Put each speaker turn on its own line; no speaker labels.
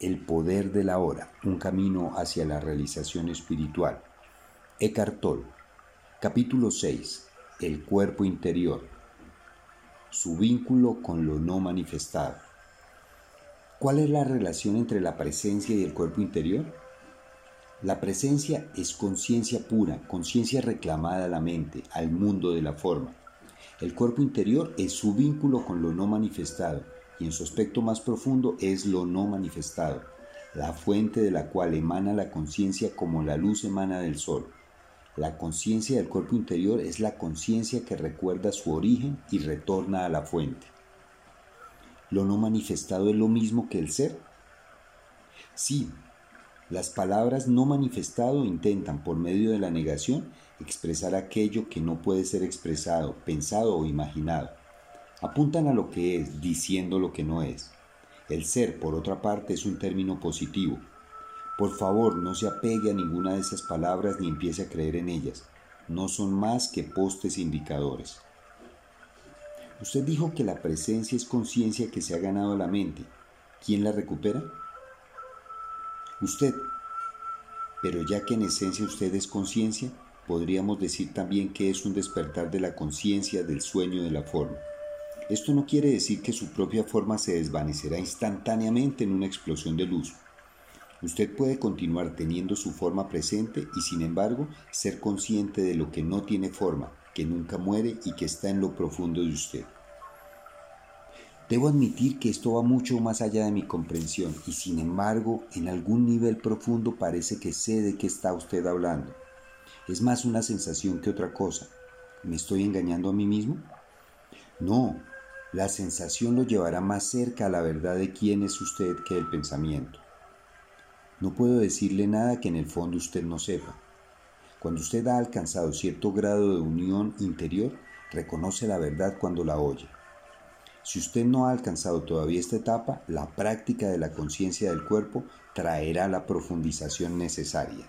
El poder de la hora, un camino hacia la realización espiritual. Eckhart. Capítulo 6. El cuerpo interior. Su vínculo con lo no manifestado. ¿Cuál es la relación entre la presencia y el cuerpo interior? La presencia es conciencia pura, conciencia reclamada a la mente, al mundo de la forma. El cuerpo interior es su vínculo con lo no manifestado, y en su aspecto más profundo es lo no manifestado, la fuente de la cual emana la conciencia como la luz emana del sol. La conciencia del cuerpo interior es la conciencia que recuerda su origen y retorna a la fuente. ¿Lo no manifestado es lo mismo que el ser? Sí, las palabras no manifestado intentan, por medio de la negación, expresar aquello que no puede ser expresado, pensado o imaginado apuntan a lo que es, diciendo lo que no es. El ser, por otra parte, es un término positivo. Por favor, no se apegue a ninguna de esas palabras ni empiece a creer en ellas. No son más que postes indicadores. Usted dijo que la presencia es conciencia que se ha ganado la mente. ¿Quién la recupera? Usted. Pero ya que en esencia usted es conciencia, podríamos decir también que es un despertar de la conciencia del sueño de la forma. Esto no quiere decir que su propia forma se desvanecerá instantáneamente en una explosión de luz. Usted puede continuar teniendo su forma presente y sin embargo ser consciente de lo que no tiene forma, que nunca muere y que está en lo profundo de usted. Debo admitir que esto va mucho más allá de mi comprensión y sin embargo en algún nivel profundo parece que sé de qué está usted hablando. Es más una sensación que otra cosa. ¿Me estoy engañando a mí mismo? No, la sensación lo llevará más cerca a la verdad de quién es usted que el pensamiento. No puedo decirle nada que en el fondo usted no sepa. Cuando usted ha alcanzado cierto grado de unión interior, reconoce la verdad cuando la oye. Si usted no ha alcanzado todavía esta etapa, la práctica de la conciencia del cuerpo traerá la profundización necesaria.